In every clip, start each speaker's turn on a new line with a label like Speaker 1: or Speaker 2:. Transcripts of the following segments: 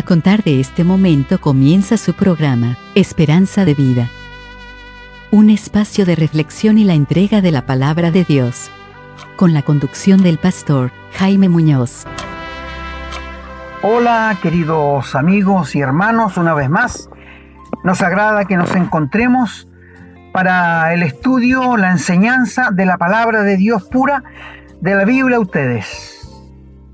Speaker 1: A contar de este momento comienza su programa, Esperanza de Vida. Un espacio de reflexión y la entrega de la palabra de Dios. Con la conducción del pastor Jaime Muñoz.
Speaker 2: Hola queridos amigos y hermanos, una vez más. Nos agrada que nos encontremos para el estudio, la enseñanza de la palabra de Dios pura de la Biblia a ustedes.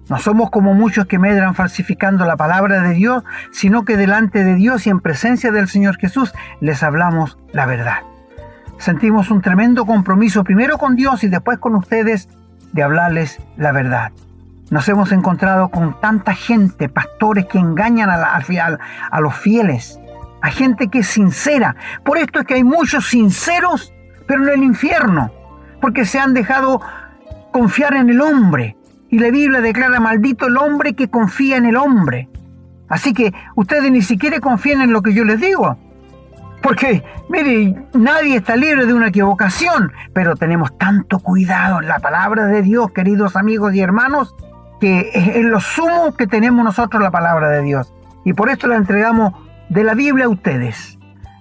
Speaker 2: No somos como muchos que medran falsificando la palabra de Dios, sino que delante de Dios y en presencia del Señor Jesús les hablamos la verdad. Sentimos un tremendo compromiso primero con Dios y después con ustedes de hablarles la verdad. Nos hemos encontrado con tanta gente, pastores que engañan a, los fieles, a gente que es sincera. Por esto es que hay muchos sinceros, pero en el infierno, porque se han dejado confiar en el hombre, y la Biblia declara maldito el hombre que confía en el hombre. Así que ustedes ni siquiera confían en lo que yo les digo. Porque, mire, nadie está libre de una equivocación, pero tenemos tanto cuidado en la palabra de Dios, queridos amigos y hermanos, que es lo sumo que tenemos nosotros la palabra de Dios. Y por esto la entregamos de la Biblia a ustedes.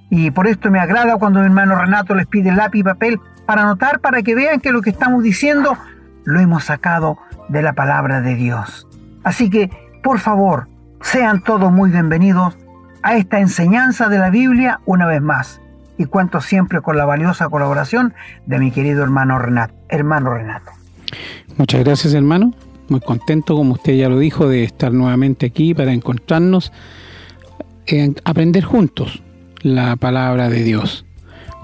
Speaker 2: Y por esto me agrada cuando mi hermano Renato les pide lápiz y papel para anotar, para que vean que lo que estamos diciendo lo hemos sacado de la palabra de Dios. Así que, por favor, sean todos muy bienvenidos a esta enseñanza de la Biblia una vez más. Y cuento siempre con la valiosa colaboración de mi querido hermano Renato. Hermano Renato.
Speaker 3: Muchas gracias, hermano. Muy contento, como usted ya lo dijo, de estar nuevamente aquí para encontrarnos, en aprender juntos la palabra de Dios.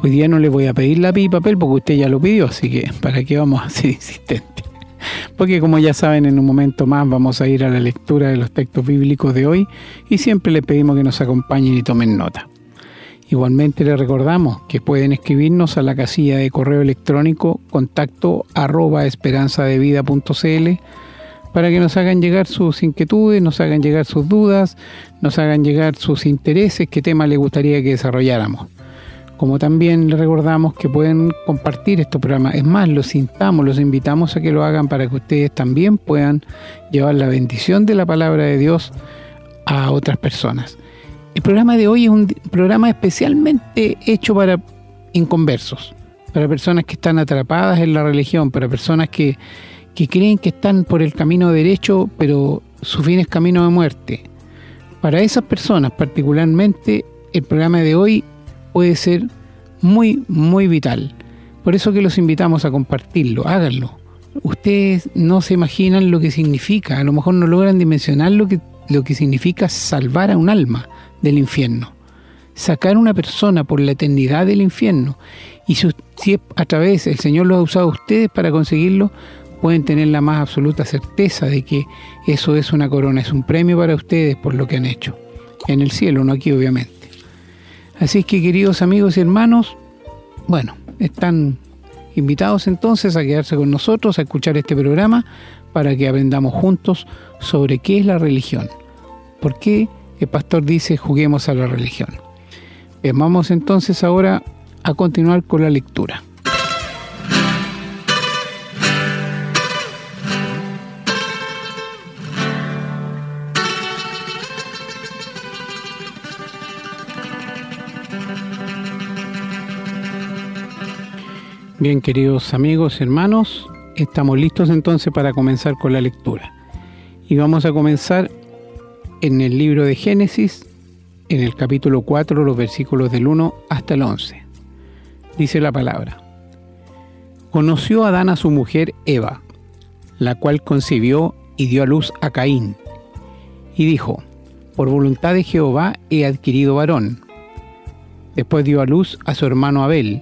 Speaker 3: Hoy día no le voy a pedir lápiz y papel porque usted ya lo pidió, así que ¿para qué vamos a ser insistentes? porque como ya saben en un momento más vamos a ir a la lectura de los textos bíblicos de hoy y siempre les pedimos que nos acompañen y tomen nota. Igualmente les recordamos que pueden escribirnos a la casilla de correo electrónico contacto arroba esperanzadevida.cl para que nos hagan llegar sus inquietudes, nos hagan llegar sus dudas, nos hagan llegar sus intereses, qué tema les gustaría que desarrolláramos como también les recordamos que pueden compartir estos programas. Es más, los instamos, los invitamos a que lo hagan para que ustedes también puedan llevar la bendición de la palabra de Dios a otras personas. El programa de hoy es un programa especialmente hecho para inconversos, para personas que están atrapadas en la religión, para personas que, que creen que están por el camino derecho, pero su fin es camino de muerte. Para esas personas particularmente, el programa de hoy puede ser muy, muy vital. Por eso que los invitamos a compartirlo, háganlo. Ustedes no se imaginan lo que significa, a lo mejor no logran dimensionar lo que, lo que significa salvar a un alma del infierno, sacar a una persona por la eternidad del infierno. Y si, si a través el Señor lo ha usado a ustedes para conseguirlo, pueden tener la más absoluta certeza de que eso es una corona, es un premio para ustedes por lo que han hecho. En el cielo, no aquí obviamente. Así que queridos amigos y hermanos, bueno, están invitados entonces a quedarse con nosotros, a escuchar este programa, para que aprendamos juntos sobre qué es la religión. ¿Por qué el pastor dice juguemos a la religión? vamos entonces ahora a continuar con la lectura. Bien, queridos amigos, hermanos, estamos listos entonces para comenzar con la lectura. Y vamos a comenzar en el libro de Génesis, en el capítulo 4, los versículos del 1 hasta el 11. Dice la palabra. Conoció Adán a su mujer Eva, la cual concibió y dio a luz a Caín. Y dijo, por voluntad de Jehová he adquirido varón. Después dio a luz a su hermano Abel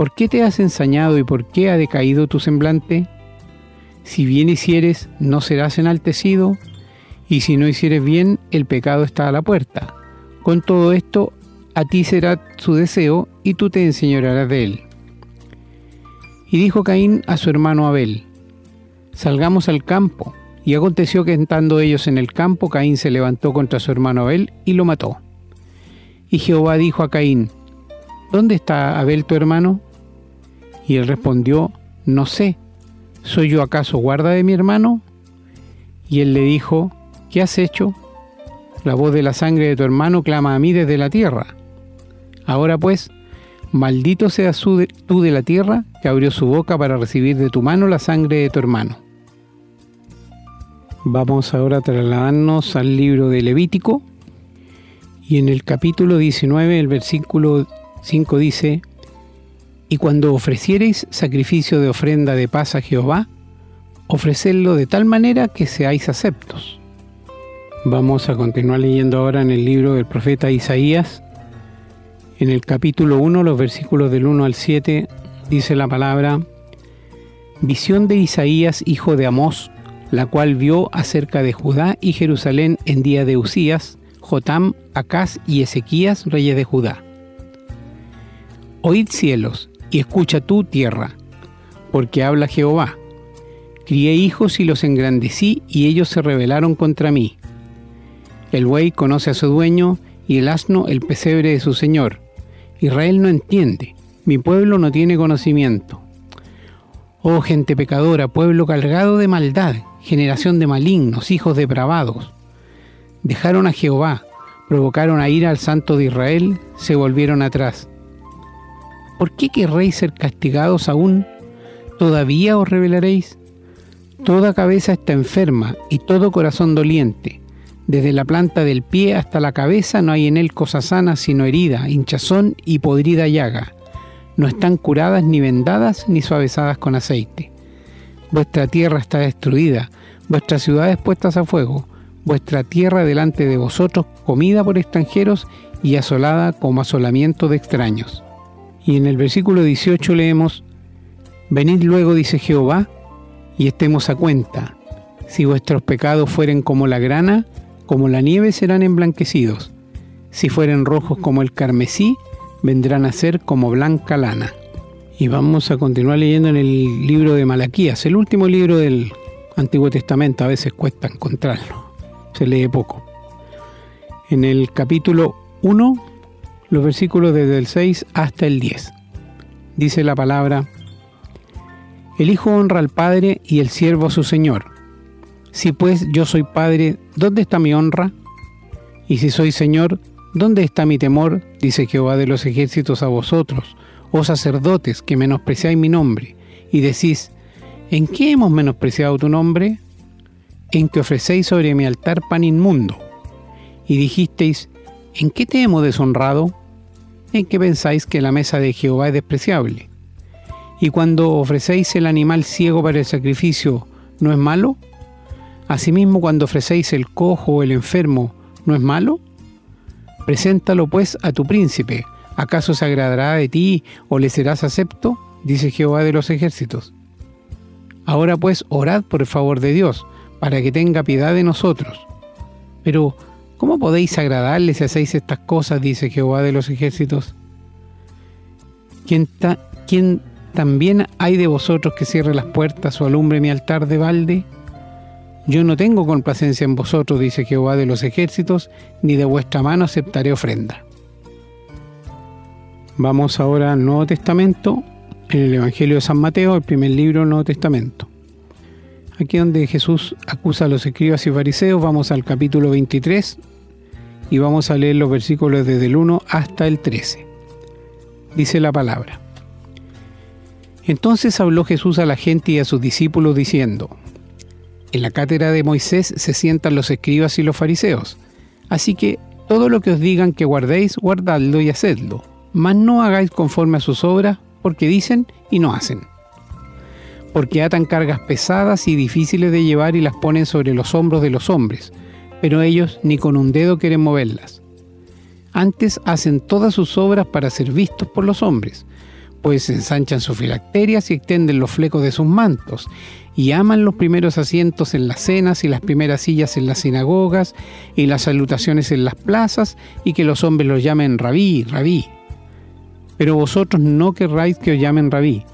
Speaker 3: ¿Por qué te has ensañado y por qué ha decaído tu semblante? Si bien hicieres, ¿no serás enaltecido? y si no hicieres bien, el pecado está a la puerta. Con todo esto, a ti será su deseo, y tú te enseñarás de él. Y dijo Caín a su hermano Abel, Salgamos al campo. Y aconteció que estando ellos en el campo, Caín se levantó contra su hermano Abel y lo mató. Y Jehová dijo a Caín, ¿Dónde está Abel tu hermano? Y él respondió, No sé, ¿soy yo acaso guarda de mi hermano? Y él le dijo, ¿qué has hecho? La voz de la sangre de tu hermano clama a mí desde la tierra. Ahora pues, maldito seas tú de la tierra que abrió su boca para recibir de tu mano la sangre de tu hermano. Vamos ahora a trasladarnos al libro de Levítico y en el capítulo 19, el versículo 5 dice, Y cuando ofreciereis sacrificio de ofrenda de paz a Jehová, ofrecedlo de tal manera que seáis aceptos. Vamos a continuar leyendo ahora en el libro del profeta Isaías. En el capítulo 1, los versículos del 1 al 7, dice la palabra, Visión de Isaías, hijo de Amós, la cual vio acerca de Judá y Jerusalén en día de Usías, Jotam, Acaz y Ezequías, reyes de Judá. Oíd cielos, y escucha tú tierra, porque habla Jehová. Crié hijos y los engrandecí, y ellos se rebelaron contra mí. El buey conoce a su dueño, y el asno el pesebre de su señor. Israel no entiende, mi pueblo no tiene conocimiento. Oh gente pecadora, pueblo cargado de maldad, generación de malignos, hijos depravados. Dejaron a Jehová, provocaron a ira al santo de Israel, se volvieron atrás. ¿Por qué querréis ser castigados aún? ¿Todavía os rebelaréis? Toda cabeza está enferma y todo corazón doliente. Desde la planta del pie hasta la cabeza no hay en él cosa sana sino herida, hinchazón y podrida llaga. No están curadas ni vendadas ni suavizadas con aceite. Vuestra tierra está destruida, vuestras ciudades puestas a fuego, vuestra tierra delante de vosotros comida por extranjeros y asolada como asolamiento de extraños. Y en el versículo 18 leemos, Venid luego, dice Jehová, y estemos a cuenta. Si vuestros pecados fueren como la grana, como la nieve serán emblanquecidos. Si fueren rojos como el carmesí, vendrán a ser como blanca lana. Y vamos a continuar leyendo en el libro de Malaquías, el último libro del Antiguo Testamento, a veces cuesta encontrarlo, se lee poco. En el capítulo 1, los versículos desde el 6 hasta el 10. Dice la palabra, El Hijo honra al Padre y el siervo a su Señor. Si pues yo soy Padre, ¿dónde está mi honra? Y si soy Señor, ¿dónde está mi temor? Dice Jehová de los ejércitos a vosotros, oh sacerdotes, que menospreciáis mi nombre, y decís, ¿en qué hemos menospreciado tu nombre? En que ofrecéis sobre mi altar pan inmundo. Y dijisteis, ¿en qué te hemos deshonrado? En que pensáis que la mesa de Jehová es despreciable. Y cuando ofrecéis el animal ciego para el sacrificio, ¿no es malo? Asimismo, cuando ofrecéis el cojo o el enfermo, ¿no es malo? Preséntalo pues a tu príncipe. ¿Acaso se agradará de ti o le serás acepto? Dice Jehová de los ejércitos. Ahora pues orad por el favor de Dios, para que tenga piedad de nosotros. Pero, ¿Cómo podéis agradarle si hacéis estas cosas? dice Jehová de los ejércitos. ¿Quién, también hay de vosotros que cierre las puertas o alumbre mi altar de balde? Yo no tengo complacencia en vosotros, dice Jehová de los ejércitos, ni de vuestra mano aceptaré ofrenda. Vamos ahora al Nuevo Testamento, en el Evangelio de San Mateo, el primer libro del Nuevo Testamento. Aquí donde Jesús acusa a los escribas y fariseos, vamos al capítulo 23, y vamos a leer los versículos desde el 1 hasta el 13. Dice la palabra. Entonces habló Jesús a la gente y a sus discípulos diciendo, En la cátedra de Moisés se sientan los escribas y los fariseos, así que todo lo que os digan que guardéis, guardadlo y hacedlo, mas no hagáis conforme a sus obras, porque dicen y no hacen. Porque atan cargas pesadas y difíciles de llevar y las ponen sobre los hombros de los hombres, pero ellos ni con un dedo quieren moverlas. Antes hacen todas sus obras para ser vistos por los hombres. pues ensanchan sus filacterias y extienden los flecos de sus mantos, y aman los primeros asientos en las cenas y las primeras sillas en las sinagogas y las salutaciones en las plazas, y que los hombres los llamen rabí, rabí. Pero vosotros no querráis que os llamen rabí,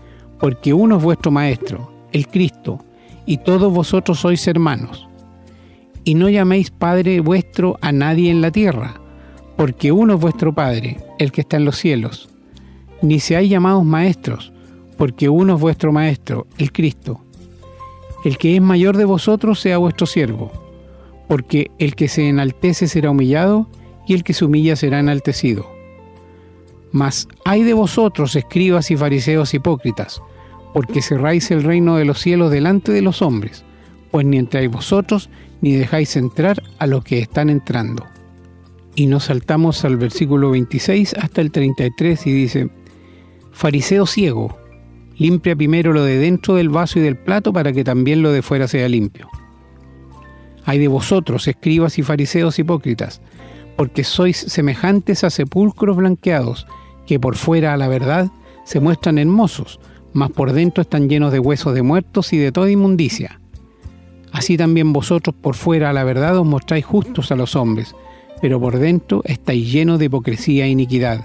Speaker 3: porque uno es vuestro maestro, el Cristo, y todos vosotros sois hermanos. Y no llaméis Padre vuestro a nadie en la tierra, porque uno es vuestro Padre, el que está en los cielos. Ni seáis llamados maestros, porque uno es vuestro Maestro, el Cristo. El que es mayor de vosotros sea vuestro siervo, porque el que se enaltece será humillado, y el que se humilla será enaltecido. Mas hay de vosotros, escribas y fariseos hipócritas, porque cerráis el reino de los cielos delante de los hombres, pues ni entráis vosotros, ni dejáis entrar a los que están entrando. Y nos saltamos al versículo 26 hasta el 33 y dice, Fariseo ciego, limpia primero lo de dentro del vaso y del plato para que también lo de fuera sea limpio. Hay de vosotros, escribas y fariseos hipócritas, porque sois semejantes a sepulcros blanqueados, que por fuera a la verdad se muestran hermosos, mas por dentro están llenos de huesos de muertos y de toda inmundicia. Así también vosotros por fuera la verdad os mostráis justos a los hombres, pero por dentro estáis llenos de hipocresía e iniquidad.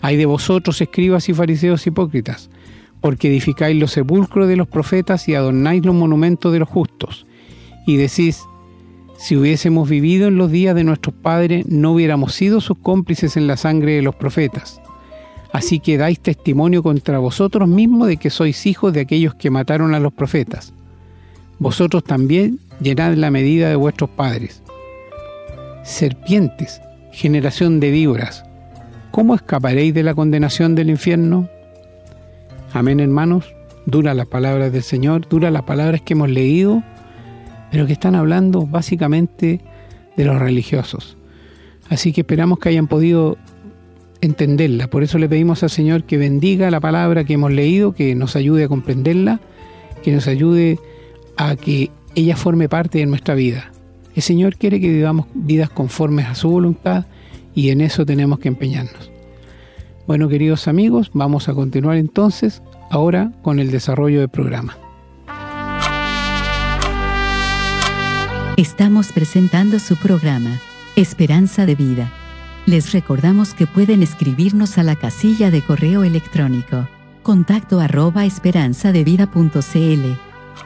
Speaker 3: Hay de vosotros, escribas y fariseos hipócritas, porque edificáis los sepulcros de los profetas y adornáis los monumentos de los justos, y decís, si hubiésemos vivido en los días de nuestros padres, no hubiéramos sido sus cómplices en la sangre de los profetas. Así que dais testimonio contra vosotros mismos de que sois hijos de aquellos que mataron a los profetas. Vosotros también llenad la medida de vuestros padres serpientes, generación de víboras, ¿cómo escaparéis de la condenación del infierno? Amén, hermanos. Dura las palabras del Señor, dura las palabras que hemos leído, pero que están hablando básicamente de los religiosos. Así que esperamos que hayan podido entenderla. Por eso le pedimos al Señor que bendiga la palabra que hemos leído, que nos ayude a comprenderla, que nos ayude a que ella forme parte de nuestra vida. El Señor quiere que vivamos vidas conformes a su voluntad y en eso tenemos que empeñarnos. Bueno, queridos amigos, vamos a continuar entonces ahora con el desarrollo del programa.
Speaker 1: Estamos presentando su programa, Esperanza de Vida. Les recordamos que pueden escribirnos a la casilla de correo electrónico contacto arroba esperanzadevida.cl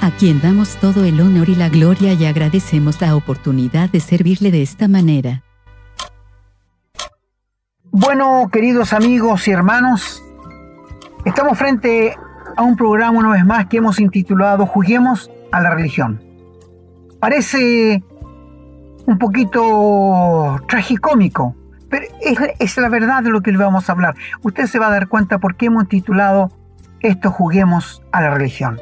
Speaker 1: a quien damos todo el honor y la gloria y agradecemos la oportunidad de servirle de esta manera.
Speaker 2: Bueno, queridos amigos y hermanos, estamos frente a un programa una vez más que hemos intitulado Juguemos a la religión. Parece un poquito tragicómico, pero es, es, la verdad de lo que le vamos a hablar. Usted se va a dar cuenta por qué hemos titulado esto Juguemos a la religión.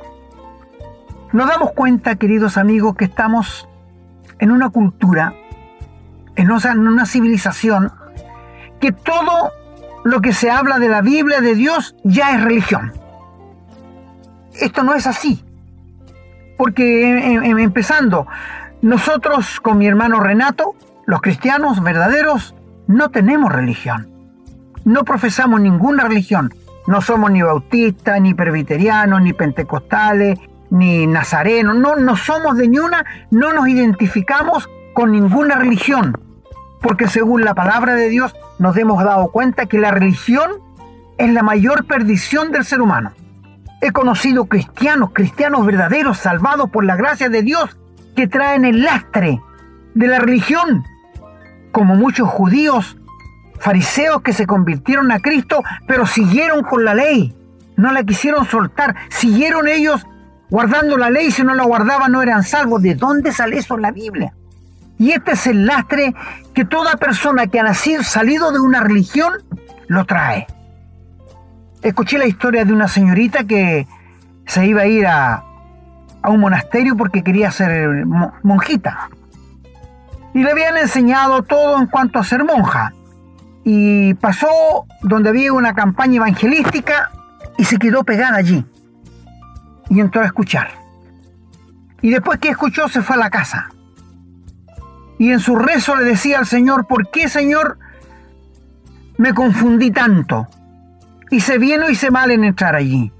Speaker 2: Nos damos cuenta, queridos amigos, que estamos en una cultura, en una civilización, que todo lo que se habla de la Biblia de Dios ya es religión. Esto no es así. Porque em, em, empezando, nosotros con mi hermano Renato, los cristianos verdaderos, no tenemos religión. No profesamos ninguna religión. No somos ni bautistas, ni presbiterianos, ni pentecostales, ni nazareno, no, no somos de ninguna, no nos identificamos con ninguna religión, porque según la palabra de Dios nos hemos dado cuenta que la religión es la mayor perdición del ser humano. He conocido cristianos, cristianos verdaderos, salvados por la gracia de Dios, que traen el lastre de la religión, como muchos judíos, fariseos que se convirtieron a Cristo, pero siguieron con la ley, no la quisieron soltar, siguieron ellos guardando la ley, si no la guardaban no eran salvos. ¿De dónde sale eso en la Biblia? Y este es el lastre que toda persona que ha nacido, salido de una religión, lo trae. Escuché la historia de una señorita que se iba a ir a, a un monasterio porque quería ser monjita. Y le habían enseñado todo en cuanto a ser monja. Y pasó donde había una campaña evangelística y se quedó pegada allí. Y entró a escuchar. Y después que escuchó se fue a la casa. Y en su rezo le decía al Señor, ¿por qué Señor me confundí tanto? Hice bien o hice mal en entrar allí.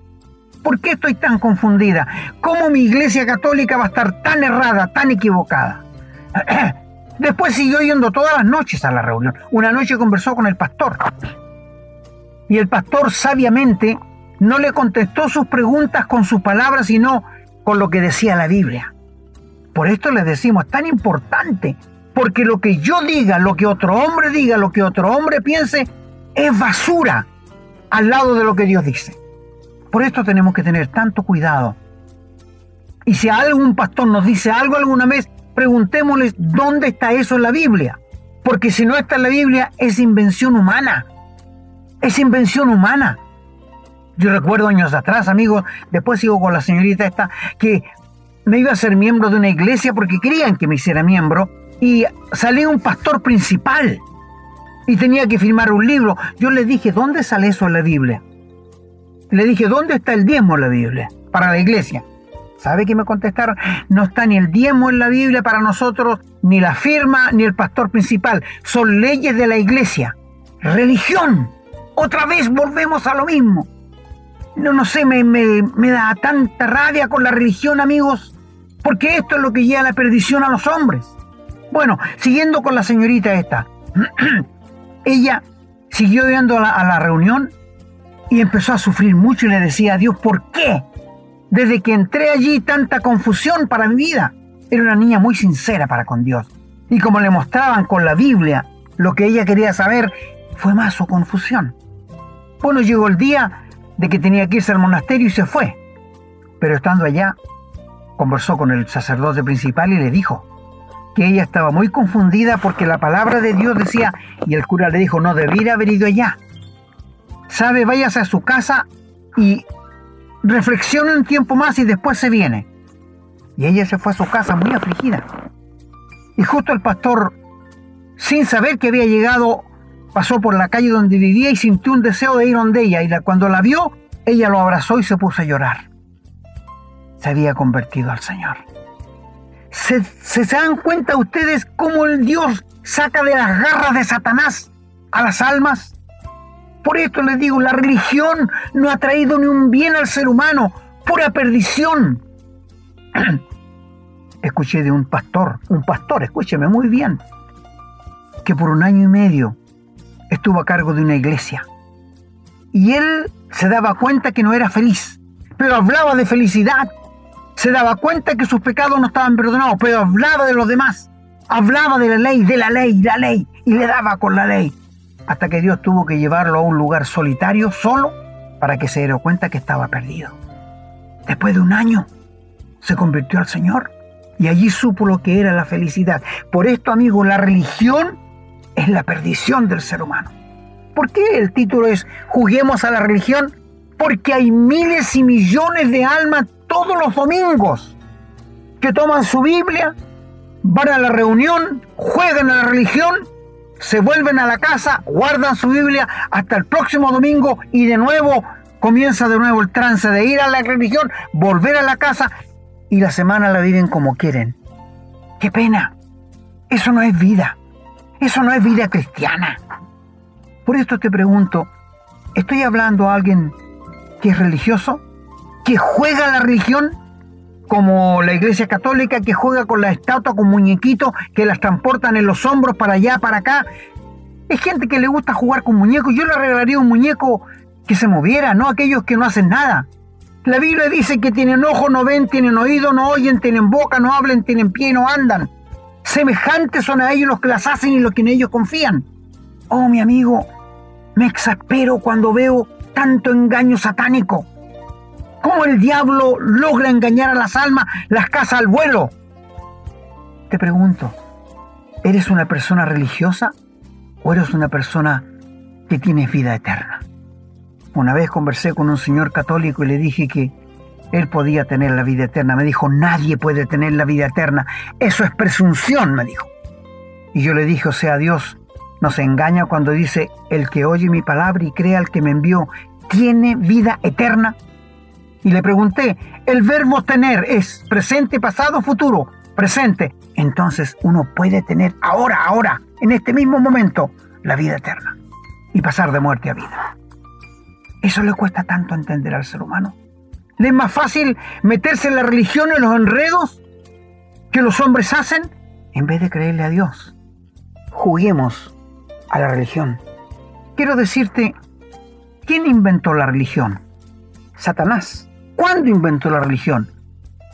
Speaker 2: ¿Por qué estoy tan confundida? ¿Cómo mi iglesia católica va a estar tan errada, tan equivocada? Después siguió yendo todas las noches a la reunión. Una noche conversó con el pastor. Y el pastor sabiamente no le contestó sus preguntas con sus palabras, sino con lo que decía la Biblia. Por esto les decimos, es tan importante, porque lo que yo diga, lo que otro hombre diga, lo que otro hombre piense, es basura al lado de lo que Dios dice. Por esto tenemos que tener tanto cuidado. Y si algún pastor nos dice algo alguna vez, preguntémosles dónde está eso en la Biblia. Porque si no está en la Biblia, es invención humana. Es invención humana. Yo recuerdo años atrás, amigos, después sigo con la señorita esta, que me iba a ser miembro de una iglesia porque querían que me hiciera miembro y salió un pastor principal y tenía que firmar un libro. Yo le dije, ¿dónde sale eso en la Biblia? Le dije, ¿dónde está el diezmo en la Biblia para la iglesia? ¿Sabe qué me contestaron? No está ni el diezmo en la Biblia para nosotros, ni la firma, ni el pastor principal. Son leyes de la iglesia. Religión. Otra vez volvemos a lo mismo no, no sé, me, me, da tanta rabia con la religión, amigos, porque esto es lo que lleva a la perdición a los hombres. Bueno, siguiendo con la señorita esta, ella siguió yendo a la, a la reunión y empezó a sufrir mucho y le decía a Dios, ¿por qué? Desde que entré allí tanta confusión para mi vida. Era una niña muy sincera para con Dios. Y como le mostraban con la Biblia lo que ella quería saber, fue más su confusión. Bueno, llegó el día de que tenía que irse al monasterio y se fue. Pero estando allá, conversó con el sacerdote principal y le dijo que ella estaba muy confundida porque la palabra de Dios decía, y el cura le dijo, no debiera haber ido allá. Sabe, váyase a su casa y reflexione un tiempo más y después se viene. Y ella se fue a su casa muy afligida. Y justo el pastor, sin saber que había llegado pasó por la calle donde vivía y sintió un deseo de ir donde ella. Y cuando la vio, ella lo abrazó y se puso a llorar. Se había convertido al Señor. ¿Se, se, dan cuenta ustedes cómo el Dios saca de las garras de Satanás a las almas? Por esto les digo, la religión no ha traído ni un bien al ser humano, pura perdición. Escuché de un pastor, un pastor, escúcheme muy bien, que por un año y medio estuvo a cargo de una iglesia. Y él se daba cuenta que no era feliz, pero hablaba de felicidad. Se daba cuenta que sus pecados no estaban perdonados, pero hablaba de los demás. Hablaba de la ley, de la ley, la ley, y le daba con la ley. Hasta que Dios tuvo que llevarlo a un lugar solitario, solo, para que se diera cuenta que estaba perdido. Después de un año, se convirtió al Señor y allí supo lo que era la felicidad. Por esto, amigos, la religión es la perdición del ser humano. ¿Por qué el título es Juguemos a la religión? Porque hay miles y millones de almas todos los domingos que toman su Biblia, van a la reunión, juegan a la religión, se vuelven a la casa, guardan su Biblia hasta el próximo domingo y de nuevo comienza de nuevo el trance de ir a la religión, volver a la casa y la semana la viven como quieren. ¡Qué pena! Eso no es vida. Eso no es vida cristiana. Por esto te pregunto, ¿estoy hablando a alguien que es religioso? ¿Que juega la religión? Como la iglesia católica que juega con la estatua, con muñequitos que las transportan en los hombros para allá, para acá. Es gente que le gusta jugar con muñecos. Yo le regalaría un muñeco que se moviera, no aquellos que no hacen nada. La Biblia dice que tienen ojo, no ven, tienen oído, no oyen, tienen boca, no hablan, tienen pie no andan. Semejantes son a ellos los que las hacen y los que en ellos confían. Oh, mi amigo, me exaspero cuando veo tanto engaño satánico. ¿Cómo el diablo logra engañar a las almas, las casa al vuelo? Te pregunto, ¿eres una persona religiosa o eres una persona que tiene vida eterna? Una vez conversé con un señor católico y le dije que él podía tener la vida eterna. Me dijo, nadie puede tener la vida eterna. Eso es presunción, me dijo. Y yo le dije, o sea, Dios nos engaña cuando dice, el que oye mi palabra y crea al que me envió, tiene vida eterna. Y le pregunté, el verbo tener es presente, pasado, futuro. Presente. Entonces uno puede tener ahora, ahora, en este mismo momento, la vida eterna. Y pasar de muerte a vida. Eso le cuesta tanto entender al ser humano. ¿Le es más fácil meterse en la religión y los enredos que los hombres hacen en vez de creerle a Dios. Juguemos a la religión. Quiero decirte, ¿quién inventó la religión? Satanás. ¿Cuándo inventó la religión?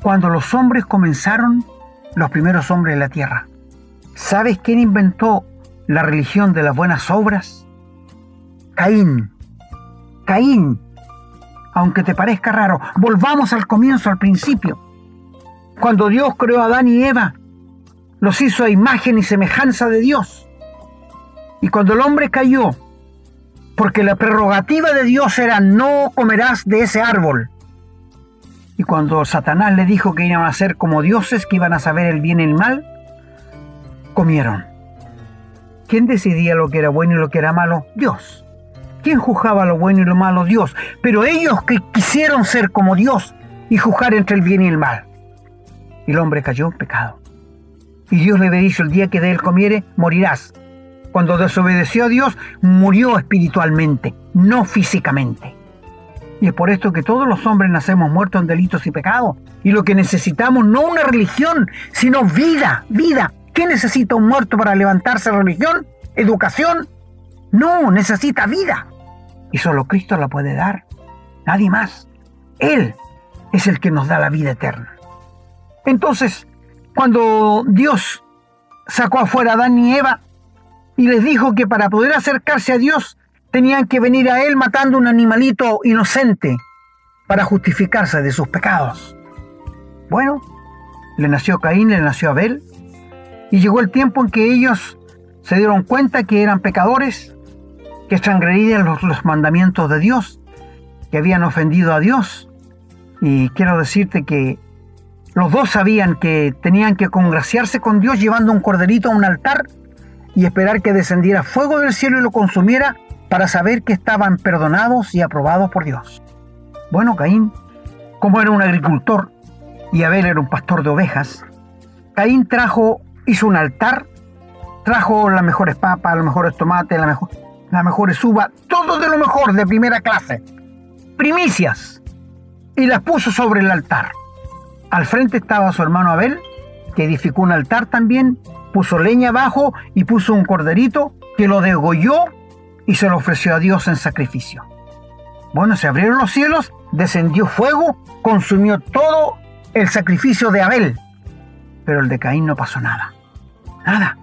Speaker 2: Cuando los hombres comenzaron, los primeros hombres de la tierra. ¿Sabes quién inventó la religión de las buenas obras? Caín. Caín aunque te parezca raro. Volvamos al comienzo, al principio. Cuando Dios creó a Adán y Eva, los hizo a imagen y semejanza de Dios. Y cuando el hombre cayó, porque la prerrogativa de Dios era no comerás de ese árbol. Y cuando Satanás le dijo que iban a ser como dioses, que iban a saber el bien y el mal, comieron. ¿Quién decidía lo que era bueno y lo que era malo? Dios. ¿Quién juzgaba lo bueno y lo malo? Dios. Pero ellos que quisieron ser como Dios y juzgar entre el bien y el mal. El hombre cayó en pecado. Y Dios le había dicho, el día que de él comiere, morirás. Cuando desobedeció a Dios, murió espiritualmente, no físicamente. Y es por esto que todos los hombres nacemos muertos en delitos y pecados. Y lo que necesitamos no una religión, sino vida, vida. ¿Qué necesita un muerto para levantarse religión? ¿Educación? No, necesita vida. Y solo Cristo la puede dar. Nadie más. Él es el que nos da la vida eterna. Entonces, cuando Dios sacó afuera a Adán y Eva y les dijo que para poder acercarse a Dios tenían que venir a Él matando un animalito inocente para justificarse de sus pecados. Bueno, le nació Caín, le nació Abel, y llegó el tiempo en que ellos se dieron cuenta que eran pecadores que transgredían los, los mandamientos de Dios, que habían ofendido a Dios. Y quiero decirte que los dos sabían que tenían que congraciarse con Dios llevando un corderito a un altar y esperar que descendiera fuego del cielo y lo consumiera para saber que estaban perdonados y aprobados por Dios. Bueno, Caín, como era un agricultor y Abel era un pastor de ovejas, Caín trajo, hizo un altar, trajo las mejores papas, los mejores tomates, la mejor, la mejor uva, todo de lo mejor de primera clase, primicias, y las puso sobre el altar. Al frente estaba su hermano Abel, que edificó un altar también, puso leña abajo y puso un corderito que lo degolló y se lo ofreció a Dios en sacrificio. Bueno, se abrieron los cielos, descendió fuego, consumió todo el sacrificio de Abel, pero el de Caín no pasó nada. Nada.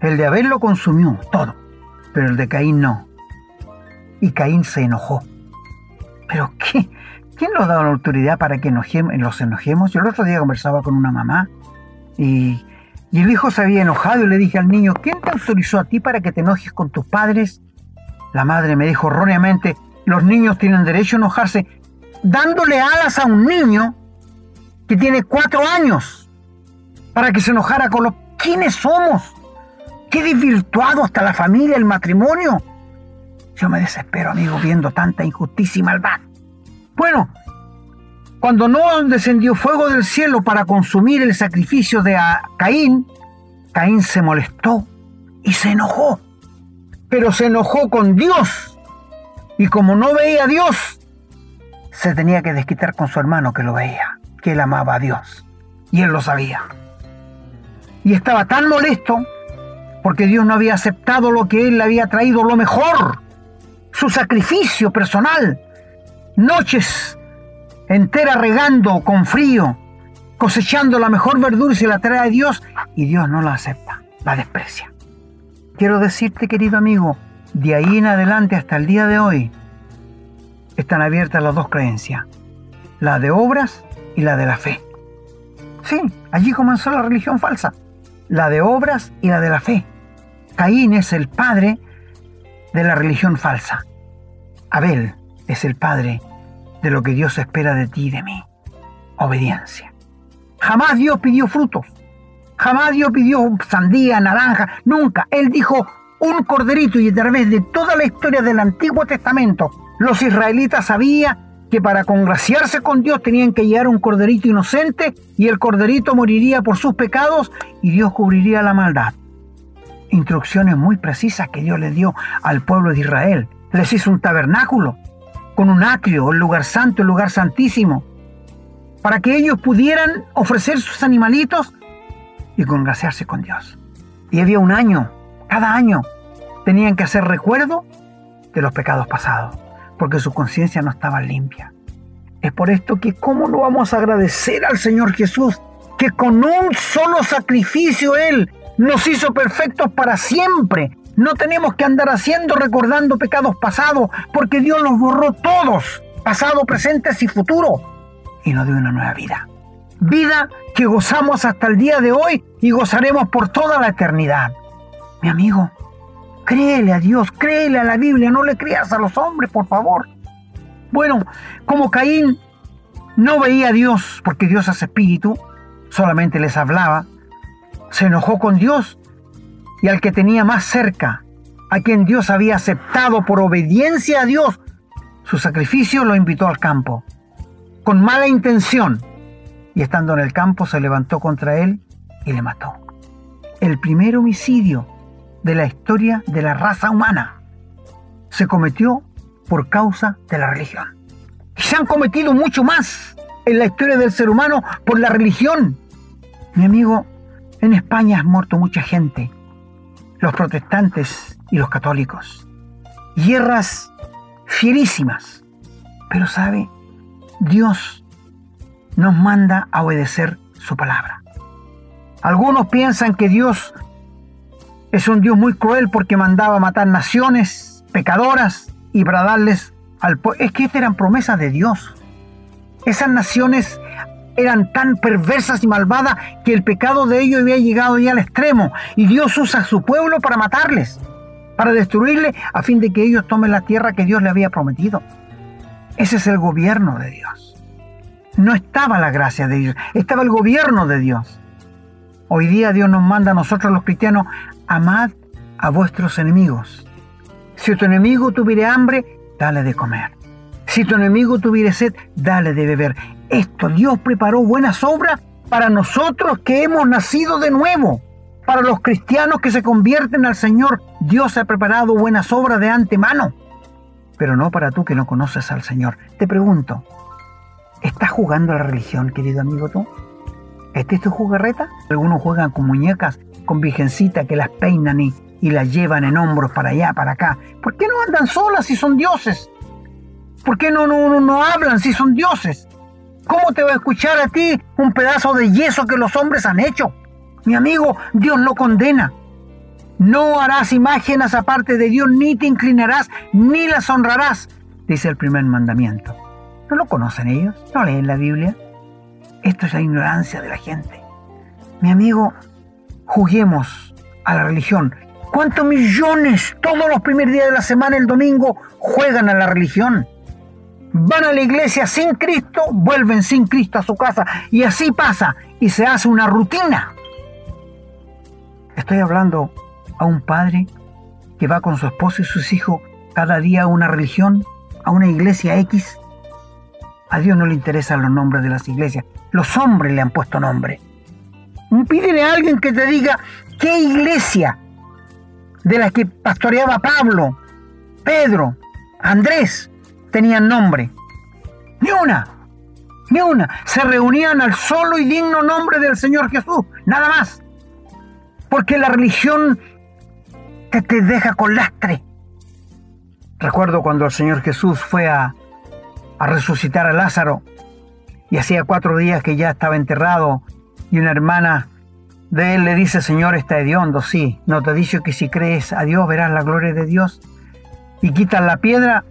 Speaker 2: El de Abel lo consumió todo pero el de Caín no. Y Caín se enojó. ¿Pero qué? ¿Quién nos da la autoridad para que nos enojemos? Yo el otro día conversaba con una mamá y, y el hijo se había enojado y le dije al niño, ¿quién te autorizó a ti para que te enojes con tus padres? La madre me dijo erróneamente, los niños tienen derecho a enojarse, dándole alas a un niño que tiene cuatro años para que se enojara con los... ¿Quiénes somos? Qué desvirtuado hasta la familia, el matrimonio. Yo me desespero, amigo, viendo tanta injusticia y maldad. Bueno, cuando no descendió fuego del cielo para consumir el sacrificio de Caín, Caín se molestó y se enojó. Pero se enojó con Dios. Y como no veía a Dios, se tenía que desquitar con su hermano que lo veía, que él amaba a Dios. Y él lo sabía. Y estaba tan molesto porque Dios no había aceptado lo que Él le había traído, lo mejor, su sacrificio personal, noches enteras regando con frío, cosechando la mejor verdura y se la trae a Dios, y Dios no la acepta, la desprecia. Quiero decirte, querido amigo, de ahí en adelante hasta el día de hoy, están abiertas las dos creencias, la de obras y la de la fe. Sí, allí comenzó la religión falsa la de obras y la de la fe. Caín es el padre de la religión falsa. Abel es el padre de lo que Dios espera de ti y de mí. obediencia. Jamás Dios pidió frutos. Jamás Dios pidió sandía, naranja, nunca. Él dijo un corderito y a través de toda la historia del Antiguo Testamento, los israelitas sabían que para congraciarse con Dios tenían que llevar un corderito inocente y el corderito moriría por sus pecados y Dios cubriría la maldad. Instrucciones muy precisas que Dios le dio al pueblo de Israel. Les hizo un tabernáculo con un atrio, el lugar santo, el lugar santísimo, para que ellos pudieran ofrecer sus animalitos y congraciarse con Dios. Y había un año, cada año, tenían que hacer recuerdo de los pecados pasados porque su conciencia no estaba limpia. Es por esto que cómo no vamos a agradecer al Señor Jesús, que con un solo sacrificio Él nos hizo perfectos para siempre. No tenemos que andar haciendo recordando pecados pasados, porque Dios los borró todos, pasado, presentes y futuro, y nos dio una nueva vida. Vida que gozamos hasta el día de hoy y gozaremos por toda la eternidad. Mi amigo, Créele a Dios, créele a la Biblia, no le creas a los hombres, por favor. Bueno, como Caín no veía a Dios, porque Dios es espíritu, solamente les hablaba, se enojó con Dios y al que tenía más cerca, a quien Dios había aceptado por obediencia a Dios, su sacrificio lo invitó al campo, con mala intención, y estando en el campo se levantó contra él y le mató. El primer homicidio de la historia de la raza humana. Se cometió por causa de la religión. Y se han cometido mucho más en la historia del ser humano por la religión. Mi amigo, en España ha muerto mucha gente, los protestantes y los católicos. Guerras fierísimas. Pero sabe, Dios nos manda a obedecer su palabra. Algunos piensan que Dios es un Dios muy cruel porque mandaba matar naciones pecadoras y para darles al pueblo. Es que estas eran promesas de Dios. Esas naciones eran tan perversas y malvadas que el pecado de ellos había llegado ya al extremo. Y Dios usa a su pueblo para matarles, para destruirles, a fin de que ellos tomen la tierra que Dios le había prometido. Ese es el gobierno de Dios. No estaba la gracia de Dios, estaba el gobierno de Dios. Hoy día Dios nos manda a nosotros los cristianos amad a vuestros enemigos. Si tu enemigo tuviere hambre, dale de comer. Si tu enemigo tuviere sed, dale de beber. Esto Dios preparó buenas obras para nosotros que hemos nacido de nuevo. Para los cristianos que se convierten al Señor, Dios ha preparado buenas obras de antemano. Pero no para tú que no conoces al Señor. Te pregunto, ¿estás jugando a la religión, querido amigo tú? ¿Este es tu jugarreta? Algunos juegan con muñecas con virgencita que las peinan y, las llevan en hombros para allá, para acá. ¿Por qué no andan solas si son dioses? ¿Por qué no, no, no hablan si son dioses? ¿Cómo te va a escuchar a ti un pedazo de yeso que los hombres han hecho? Mi amigo, Dios lo condena. No harás imágenes aparte de Dios, ni te inclinarás, ni las honrarás, dice el primer mandamiento. ¿No lo conocen ellos? ¿No leen la Biblia? Esto es la ignorancia de la gente. Mi amigo, juguemos a la religión. ¿Cuántos millones todos los primeros días de la semana, el domingo, juegan a la religión? Van a la iglesia sin Cristo, vuelven sin Cristo a su casa y así pasa y se hace una rutina. Estoy hablando a un padre que va con su esposo y sus hijos cada día a una religión, a una iglesia X. A Dios no le interesan los nombres de las iglesias. Los hombres le han puesto nombre. Pídele a alguien que te diga qué iglesia de la que pastoreaba Pablo, Pedro, Andrés tenían nombre. Ni una, ni una. Se reunían al solo y digno nombre del Señor Jesús, nada más. Porque la religión te, te deja con lastre. Recuerdo cuando el Señor Jesús fue a, a resucitar a Lázaro y hacía cuatro días que ya estaba enterrado y una hermana de él le dice, Señor, está hediondo, sí, no te he dicho que si crees a Dios verás la gloria de Dios. Y quitan la piedra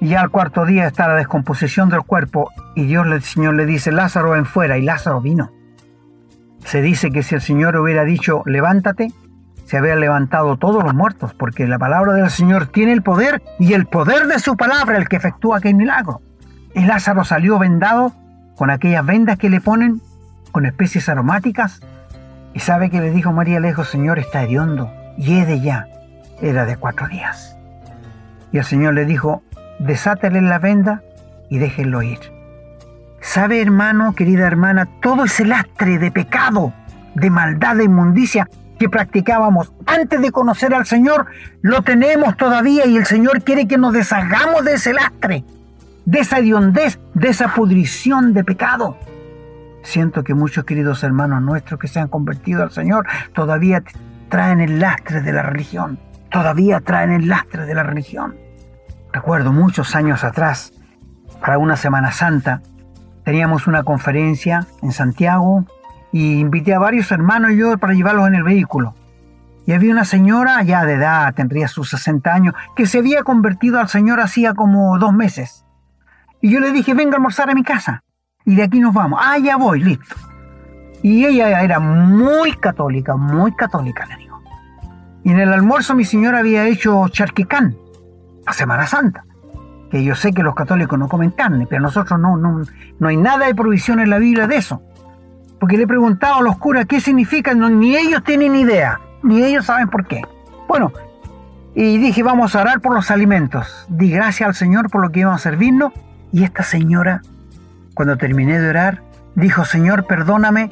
Speaker 2: ya al cuarto día está la descomposición del cuerpo y Dios, el Señor le dice, Lázaro ven fuera y Lázaro vino. Se dice que si el Señor hubiera dicho, levántate, se habrían levantado todos los muertos, porque la palabra del Señor tiene el poder y el poder de su palabra el que efectúa aquel milagro. Y Lázaro salió vendado con aquellas vendas que le ponen, con especies aromáticas. ¿Y sabe que le dijo María Lejos, Señor, está hediondo, y de ya? Era de cuatro días. Y el Señor le dijo, desátale la venda y déjenlo ir. ¿Sabe, hermano, querida hermana, todo ese lastre de pecado, de maldad, de inmundicia que practicábamos antes de conocer al Señor, lo tenemos todavía y el Señor quiere que nos deshagamos de ese lastre, de esa hediondez, de esa pudrición de pecado. Siento que muchos queridos hermanos nuestros que se han convertido al Señor todavía traen el lastre de la religión, todavía traen el lastre de la religión. Recuerdo muchos años atrás, para una Semana Santa, teníamos una conferencia en Santiago y invité a varios hermanos y yo para llevarlos en el vehículo. Y había una señora ya de edad, tendría sus 60 años, que se había convertido al Señor hacía como dos meses. Y yo le dije, venga a almorzar a mi casa. Y de aquí nos vamos. Ah, ya voy, listo. Y ella era muy católica, muy católica, le digo. Y en el almuerzo mi señora había hecho charquicán, a Semana Santa. Que yo sé que los católicos no comen carne, pero nosotros no, no, no hay nada de provisión en la Biblia de eso. Porque le he preguntado a los curas qué significa, ni ellos tienen idea, ni ellos saben por qué. Bueno, y dije, vamos a orar por los alimentos. Di gracias al Señor por lo que íbamos a servirnos. Y esta señora, cuando terminé de orar, dijo, Señor, perdóname,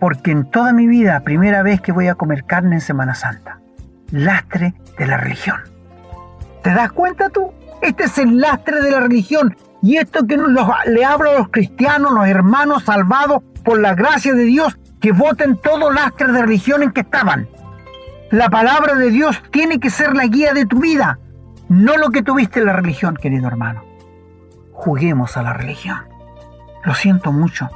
Speaker 2: porque en toda mi vida, primera vez que voy a comer carne en Semana Santa. Lastre de la religión. ¿Te das cuenta tú? Este es el lastre de la religión. Y esto que le hablo a los cristianos, los hermanos salvados por la gracia de Dios, que voten todo lastre de religión en que estaban. La palabra de Dios tiene que ser la guía de tu vida, no lo que tuviste en la religión, querido hermano. Juguemos a la religión. Lo siento mucho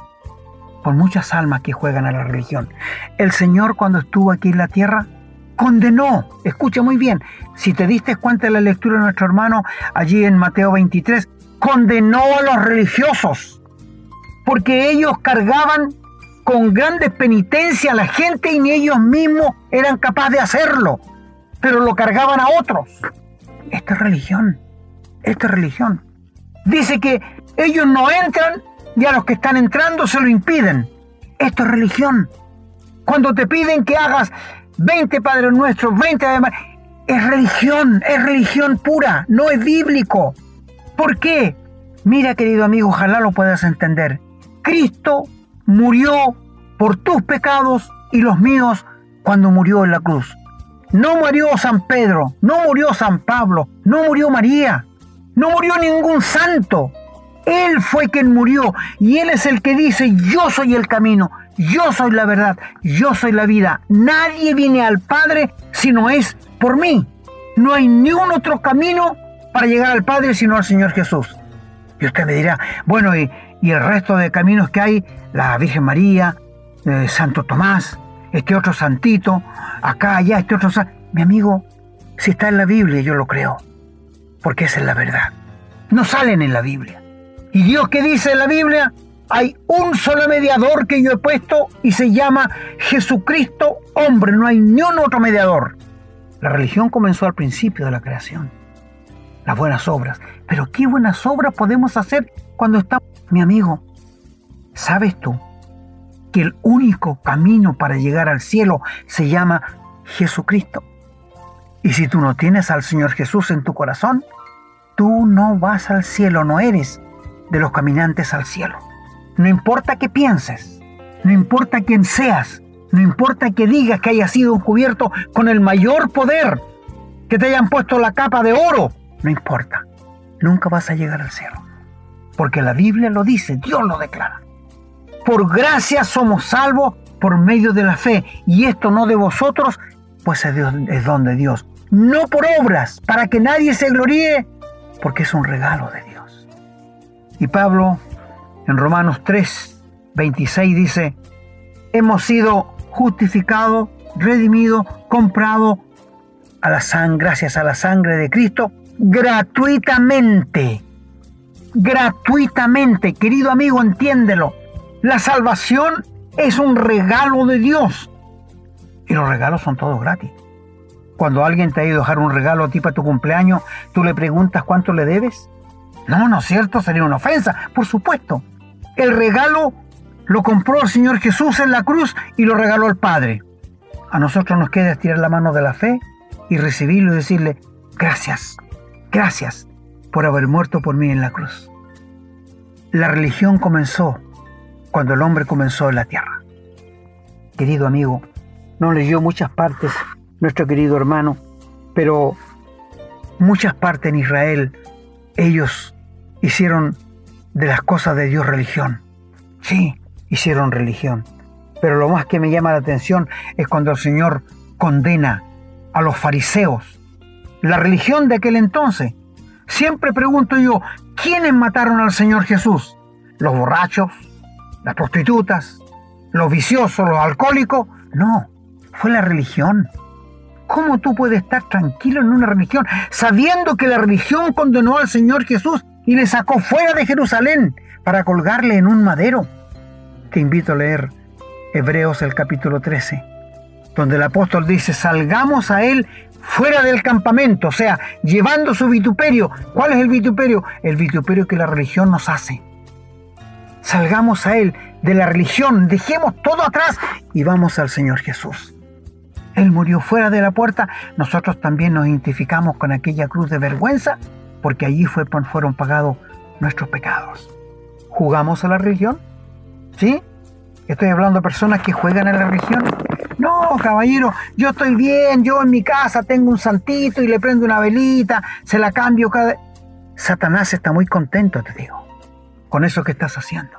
Speaker 2: por muchas almas que juegan a la religión. El Señor cuando estuvo aquí en la tierra condenó, escucha muy bien, si te diste cuenta de la lectura de nuestro hermano allí en Mateo 23, condenó a los religiosos, porque ellos cargaban con grandes penitencias a la gente y ni ellos mismos eran capaces de hacerlo, pero lo cargaban a otros. Esta es religión, esta es religión. Dice que ellos no entran y a los que están entrando se lo impiden. Esto es religión. Cuando te piden que hagas 20 Padres Nuestros, 20 además, es religión, es religión pura, no es bíblico. ¿Por qué? Mira, querido amigo, ojalá lo puedas entender. Cristo murió por tus pecados y los míos cuando murió en la cruz. No murió San Pedro, no murió San Pablo, no murió María, no murió ningún santo. Él fue quien murió y Él es el que dice, yo soy el camino, yo soy la verdad, yo soy la vida. Nadie viene al Padre si no es por mí. No hay ni un otro camino para llegar al Padre sino al Señor Jesús. Y usted me dirá, bueno, y, el resto de caminos que hay, la Virgen María, eh, Santo Tomás, este otro santito, acá, allá, este otro... Mi amigo, si está en la Biblia, yo lo creo, porque esa es la verdad. No salen en la Biblia. ¿Y Dios qué dice en la Biblia? Hay un solo mediador que yo he puesto y se llama Jesucristo hombre, no hay ni un otro mediador. La religión comenzó al principio de la creación las buenas obras. Pero ¿qué buenas obras podemos hacer cuando estamos... Mi amigo, ¿sabes tú que el único camino para llegar al cielo se llama Jesucristo? Y si tú no tienes al Señor Jesús en tu corazón, tú no vas al cielo, no eres de los caminantes al cielo. No importa qué pienses, no importa quién seas, no importa que digas que hayas sido cubierto con el mayor poder, que te hayan puesto la capa de oro, no importa, nunca vas a llegar al cielo. Porque la Biblia lo dice, Dios lo declara. Por gracia somos salvos por medio de la fe. Y esto no de vosotros, pues es, es don de Dios. No por obras, para que nadie se gloríe, porque es un regalo de Dios. Y Pablo, en Romanos 3, 26 dice, hemos sido justificados, redimidos, comprados a la sangre, gracias a la sangre de Cristo, gratuitamente. Gratuitamente, querido amigo, entiéndelo. La salvación es un regalo de Dios. Y los regalos son todos gratis. Cuando alguien te ha ido a dejar un regalo a ti para tu cumpleaños, tú le preguntas cuánto le debes. No, no es cierto, sería una ofensa, por supuesto. El regalo lo compró el Señor Jesús en la cruz y lo regaló el Padre. A nosotros nos queda estirar la mano de la fe y recibirlo y decirle, gracias, gracias por haber muerto por mí en la cruz. La religión comenzó cuando el hombre comenzó en la tierra. Querido amigo, no leyó muchas partes nuestro querido hermano, pero muchas partes en Israel ellos hicieron de las cosas de Dios religión. Sí, hicieron religión. Pero lo más que me llama la atención es cuando el Señor condena a los fariseos, la religión de aquel entonces. Siempre pregunto yo, ¿quiénes mataron al Señor Jesús? ¿Los borrachos? ¿Las prostitutas? ¿Los viciosos? ¿Los alcohólicos? No, fue la religión. ¿Cómo tú puedes estar tranquilo en una religión sabiendo que la religión condenó al Señor Jesús y le sacó fuera de Jerusalén para colgarle en un madero? Te invito a leer Hebreos el capítulo 13, donde el apóstol dice, salgamos a él fuera del campamento, o sea, llevando su vituperio. ¿Cuál es el vituperio? El vituperio que la religión nos hace. Salgamos a él de la religión, dejemos todo atrás y vamos al Señor Jesús. Él murió fuera de la puerta, nosotros también nos identificamos con aquella cruz de vergüenza, porque allí fue, fueron pagados nuestros pecados. ¿Jugamos a la religión? ¿Sí? Estoy hablando de personas que juegan en la religión. No, caballero, yo estoy bien, yo en mi casa tengo un santito y le prendo una velita, se la cambio cada... Satanás está muy contento, te digo, con eso que estás haciendo.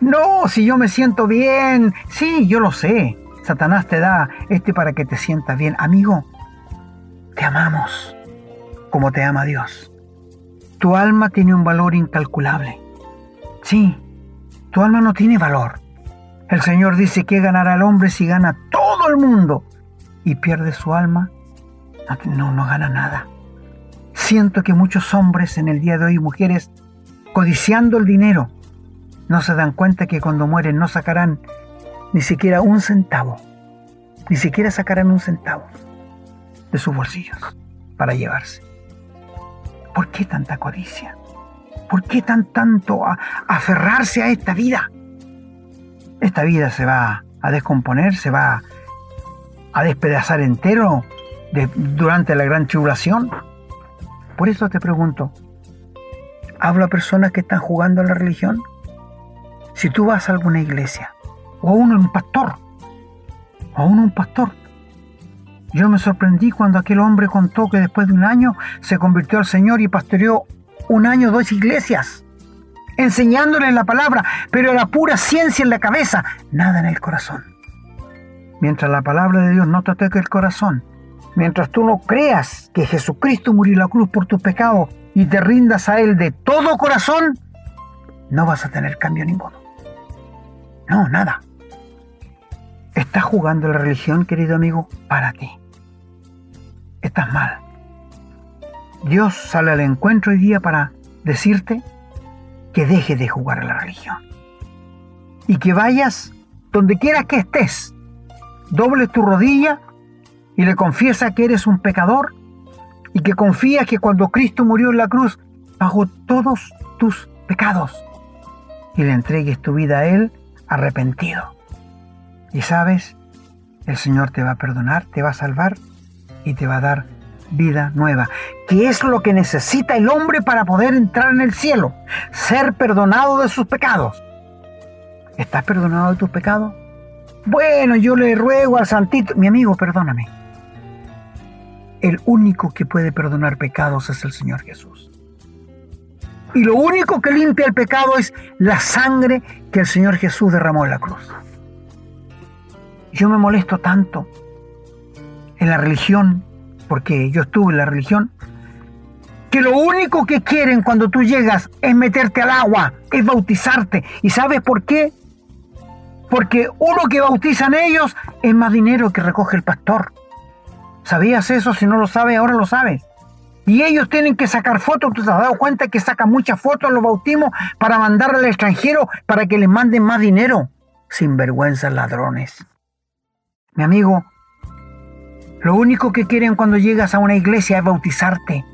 Speaker 2: No, si yo me siento bien, sí, yo lo sé, Satanás te da este para que te sientas bien. Amigo, te amamos como te ama Dios. Tu alma tiene un valor incalculable. Sí, tu alma no tiene valor. El Señor dice que ganará el hombre si gana todo el mundo y pierde su alma. No, no, gana nada. Siento que muchos hombres en el día de hoy, mujeres, codiciando el dinero, no se dan cuenta que cuando mueren no sacarán ni siquiera un centavo, ni siquiera sacarán un centavo de sus bolsillos para llevarse. ¿Por qué tanta codicia? ¿Por qué tan tanto aferrarse a esta vida? Esta vida se va a descomponer, se va a despedazar entero durante la gran tribulación. Por eso te pregunto, ¿hablo a personas que están jugando a la religión? Si tú vas a alguna iglesia o uno un pastor, o uno un pastor. Yo me sorprendí cuando aquel hombre contó que después de un año se convirtió al Señor y pastoreó un año dos iglesias, enseñándole la palabra, pero la pura ciencia en la cabeza, nada en el corazón. Mientras la palabra de Dios no te toque el corazón, mientras tú no creas que Jesucristo murió en la cruz por tus pecados y te rindas a Él de todo corazón, no vas a tener cambio ninguno. No, nada. Estás jugando la religión, querido amigo, para ti. Estás mal. Dios sale al encuentro hoy día para decirte que dejes de jugar a la religión. Y que vayas donde quiera que estés, doble tu rodilla y le confiesa que eres un pecador y que confías que cuando Cristo murió en la cruz pagó todos tus pecados y le entregues tu vida a Él arrepentido. Y sabes, el Señor te va a perdonar, te va a salvar y te va a dar vida nueva, que es lo que necesita el hombre para poder entrar en el cielo, ser perdonado de sus pecados. ¿Estás perdonado de tus pecados? Bueno, yo le ruego al Santito, mi amigo, perdóname. El único que puede perdonar pecados es el Señor Jesús. Y lo único que limpia el pecado es la sangre que el Señor Jesús derramó en la cruz. Yo me molesto tanto en la religión, porque yo estuve en la religión, que lo único que quieren cuando tú llegas es meterte al agua, es bautizarte. ¿Y sabes por qué? Porque uno que bautizan ellos es más dinero que recoge el pastor. ¿Sabías eso? Si no lo sabes, ahora lo sabes. Y ellos tienen que sacar fotos, tú te has dado cuenta que sacan muchas fotos a los bautismos para mandar al extranjero para que les manden más dinero. Sinvergüenzas ladrones. Mi amigo, lo único que quieren cuando llegas a una iglesia es bautizarte.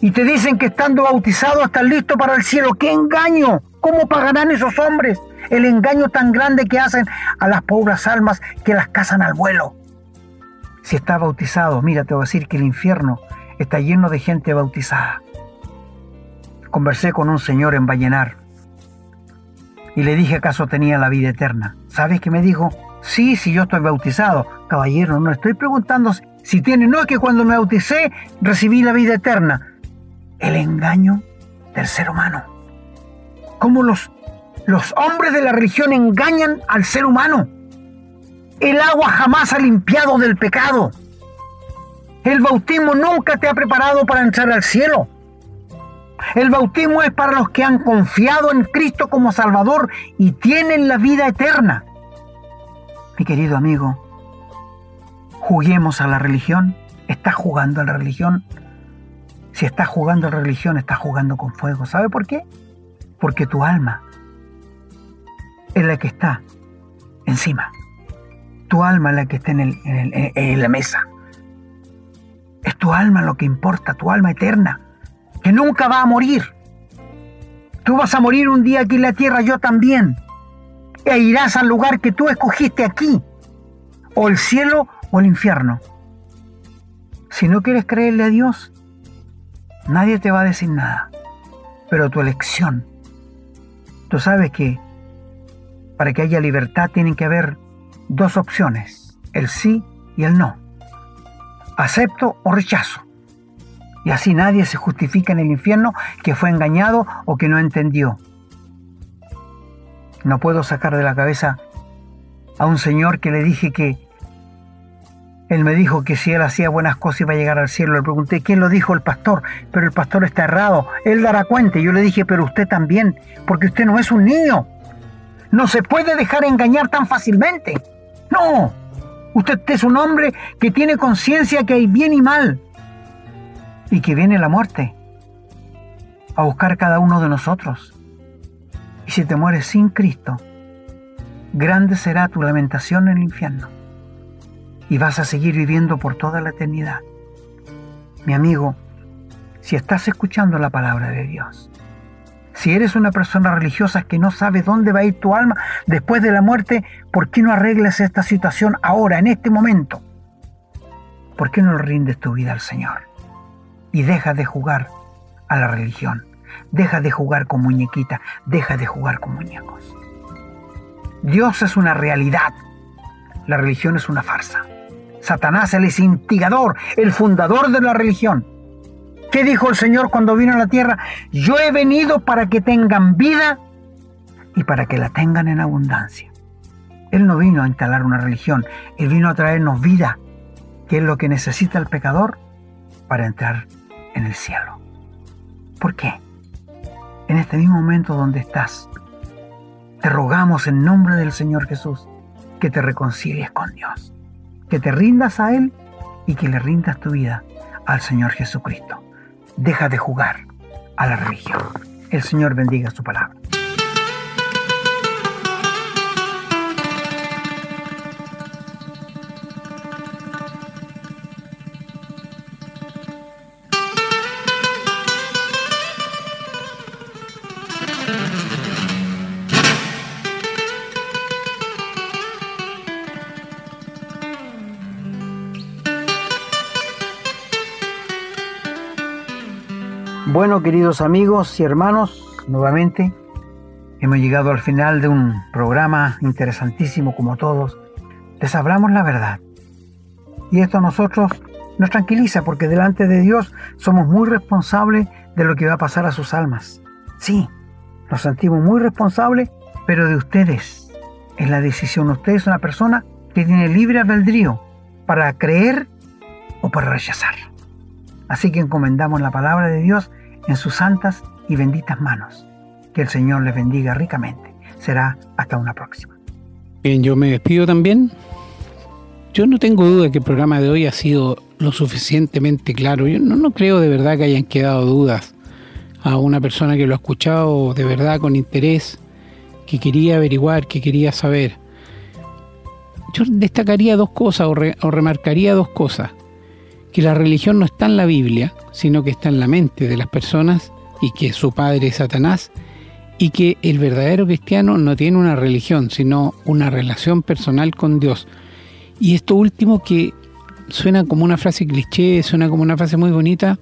Speaker 2: Y te dicen que estando bautizado estás listo para el cielo. ¡Qué engaño! ¿Cómo pagarán esos hombres el engaño tan grande que hacen a las pobres almas que las cazan al vuelo? Si está bautizado, mira, te voy a decir que el infierno está lleno de gente bautizada. Conversé con un señor en Vallenar y le dije acaso tenía la vida eterna. ¿Sabes qué me dijo? Sí, sí, yo estoy bautizado. Caballero, no estoy preguntando si tiene. No, es que cuando me bauticé recibí la vida eterna. El engaño del ser humano. ¿Cómo los, los hombres de la religión engañan al ser humano? El agua jamás ha limpiado del pecado. El bautismo nunca te ha preparado para entrar al cielo. El bautismo es para los que han confiado en Cristo como Salvador y tienen la vida eterna. Mi querido amigo, juguemos a la religión. ¿Estás jugando a la religión? Si estás jugando a la religión, estás jugando con fuego. ¿Sabe por qué? Porque tu alma es la que está encima. Tu alma es la que está en, en la mesa. Es tu alma lo que importa, tu alma eterna, que nunca va a morir. Tú vas a morir un día aquí en la tierra, yo también e irás al lugar que tú escogiste aquí, o el cielo o el infierno. Si no quieres creerle a Dios, nadie te va a decir nada, pero tu elección. Tú sabes que para que haya libertad tienen que haber dos opciones, el sí y el no. Acepto o rechazo. Y así nadie se justifica en el infierno que fue engañado o que no entendió. No puedo sacar de la cabeza a un señor que le dije que él me dijo que si él hacía buenas cosas iba a llegar al cielo. Le pregunté, ¿quién lo dijo? El pastor. Pero el pastor está errado. Él dará cuenta. Yo le dije, pero usted también, porque usted no es un niño. No se puede dejar engañar tan fácilmente. No. Usted es un hombre que tiene conciencia que hay bien y mal. Y que viene la muerte a buscar cada uno de nosotros. Y si te mueres sin Cristo, grande será tu lamentación en el infierno. Y vas a seguir viviendo por toda la eternidad. Mi amigo, si estás escuchando la palabra de Dios, si eres una persona religiosa que no sabe dónde va a ir tu alma después de la muerte, ¿por qué no arreglas esta situación ahora, en este momento? ¿Por qué no rindes tu vida al Señor? Y dejas de jugar a la religión. Deja de jugar con muñequitas, deja de jugar con muñecos. Dios es una realidad, la religión es una farsa. Satanás es el instigador, el fundador de la religión. ¿Qué dijo el Señor cuando vino a la tierra? Yo he venido para que tengan vida y para que la tengan en abundancia. Él no vino a instalar una religión, Él vino a traernos vida, que es lo que necesita el pecador para entrar en el cielo. ¿Por qué? En este mismo momento donde estás. Te rogamos en nombre del Señor Jesús que te reconcilies con Dios, que te rindas a Él y que le rindas tu vida al Señor Jesucristo. Deja de jugar a la religión. El Señor bendiga su palabra. Bueno, queridos amigos y hermanos, nuevamente hemos llegado al final de un programa interesantísimo como todos. Les hablamos la verdad. Y esto a nosotros nos tranquiliza porque delante de Dios somos muy responsables de lo que va a pasar a sus almas. Sí, nos sentimos muy responsables, pero de ustedes es la decisión. Usted es una persona que tiene libre albedrío para creer o para rechazar. Así que encomendamos la palabra de Dios en sus santas y benditas manos. Que el Señor les bendiga ricamente. Será hasta una próxima.
Speaker 3: Bien, yo me despido también. Yo no tengo duda que el programa de hoy ha sido lo suficientemente claro. Yo no, no creo de verdad que hayan quedado dudas a una persona que lo ha escuchado de verdad con interés, que quería averiguar, que quería saber. Yo destacaría dos cosas o, o remarcaría dos cosas que la religión no está en la Biblia, sino que está en la mente de las personas y que su padre es Satanás, y que el verdadero cristiano no tiene una religión, sino una relación personal con Dios. Y esto último que suena como una frase cliché, suena como una frase muy bonita,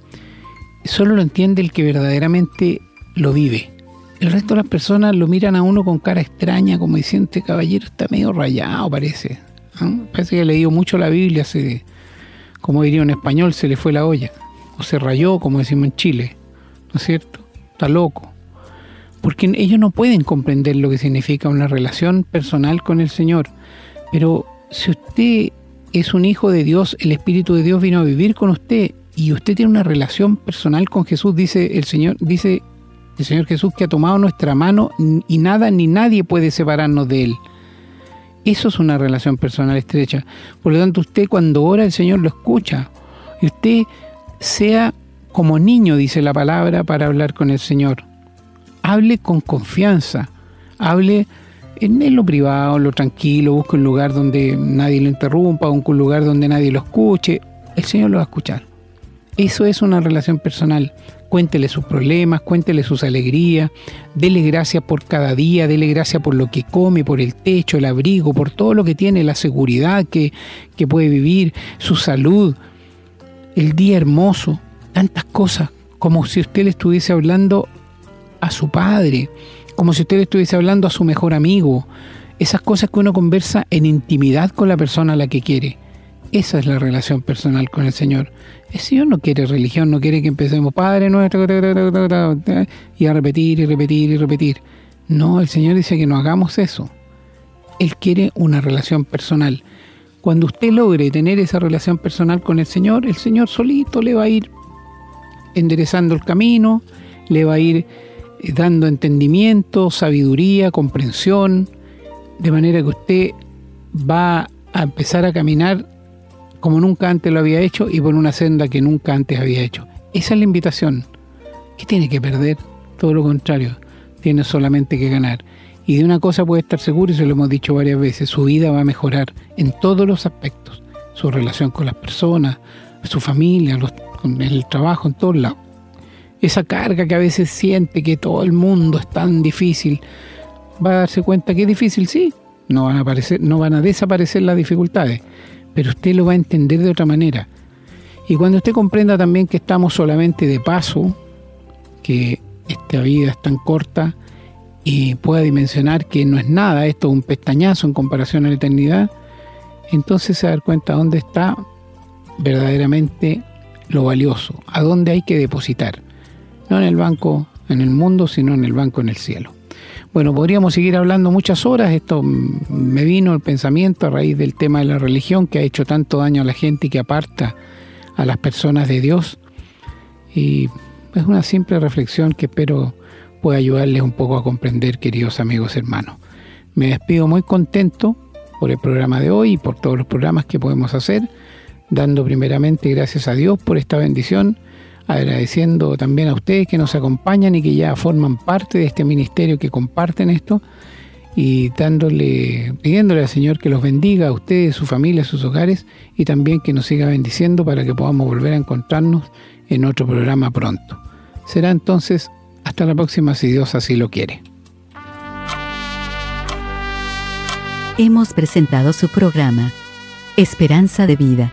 Speaker 3: solo lo entiende el que verdaderamente lo vive. El resto de las personas lo miran a uno con cara extraña, como diciendo, este caballero está medio rayado, parece. ¿ah? Parece que ha leído mucho la Biblia, se, como diría un español, se le fue la olla. O se rayó, como decimos en Chile. ¿No es cierto? Está loco porque ellos no pueden comprender lo que significa una relación personal con el Señor. Pero si usted es un hijo de Dios, el Espíritu de Dios vino a vivir con usted y usted tiene una relación personal con Jesús, dice el Señor, dice el Señor Jesús que ha tomado nuestra mano y nada ni nadie puede separarnos de él. Eso es una relación personal estrecha. Por lo tanto, usted cuando ora el Señor lo escucha. Y usted sea como niño, dice la palabra, para hablar con el Señor hable con confianza, hable en, lo privado, en lo tranquilo, busque un lugar donde nadie lo interrumpa, un lugar donde nadie lo escuche, el Señor lo va a escuchar. Eso es una relación personal. Cuéntele sus problemas, cuéntele sus alegrías, dele gracias por cada día, dele gracias por lo que come, por el techo, el abrigo, por todo lo que tiene, la seguridad que, que puede vivir, su salud, el día hermoso, tantas cosas, como si usted le estuviese hablando a su padre, como si usted estuviese hablando a su mejor amigo. Esas cosas que uno conversa en intimidad con la persona a la que quiere. Esa es la relación personal con el Señor. El Señor no quiere religión, no quiere que empecemos Padre nuestro y a repetir y repetir y repetir. No, el Señor dice que no hagamos eso. Él quiere una relación personal. Cuando usted logre tener esa relación personal con el Señor, el Señor solito le va a ir enderezando el camino, le va a ir eh, dando entendimiento, sabiduría, comprensión, de manera que usted va a empezar a caminar como nunca antes lo había hecho y por una senda que nunca antes había hecho. Esa es la invitación. ¿Qué tiene que perder? Todo lo contrario, tiene solamente que ganar. Y de una cosa puede estar seguro, y se lo hemos dicho varias veces, su vida va a mejorar en todos los aspectos. Su relación con las personas, su familia, con el trabajo, en todos lados esa carga que a veces siente que todo el mundo es tan difícil, va a darse cuenta que es difícil, sí, no van a, aparecer, no van a desaparecer las dificultades, pero usted lo va a entender de otra manera. Y cuando usted comprenda también que estamos solamente de paso, que esta vida es tan corta y pueda dimensionar que no es nada, esto es un pestañazo en comparación a la eternidad, entonces se va cuenta dónde está verdaderamente lo valioso, a dónde hay que depositar no en el banco en el mundo, sino en el banco en el cielo. Bueno, podríamos seguir hablando muchas horas, esto me vino el pensamiento a raíz del tema de la religión que ha hecho tanto daño a la gente y que aparta a las personas de Dios. Y es una simple reflexión que espero pueda ayudarles un poco a comprender, queridos amigos hermanos. Me despido muy contento por el programa de hoy y por todos los programas que podemos hacer, dando primeramente gracias a Dios por esta bendición agradeciendo también a ustedes que nos acompañan y que ya forman parte de este ministerio, que comparten esto y dándole, pidiéndole al Señor que los bendiga a ustedes, su familia, sus hogares y también que nos siga bendiciendo para que podamos volver a encontrarnos en otro programa pronto. Será entonces hasta la próxima si Dios así lo quiere.
Speaker 1: Hemos presentado su programa, Esperanza de Vida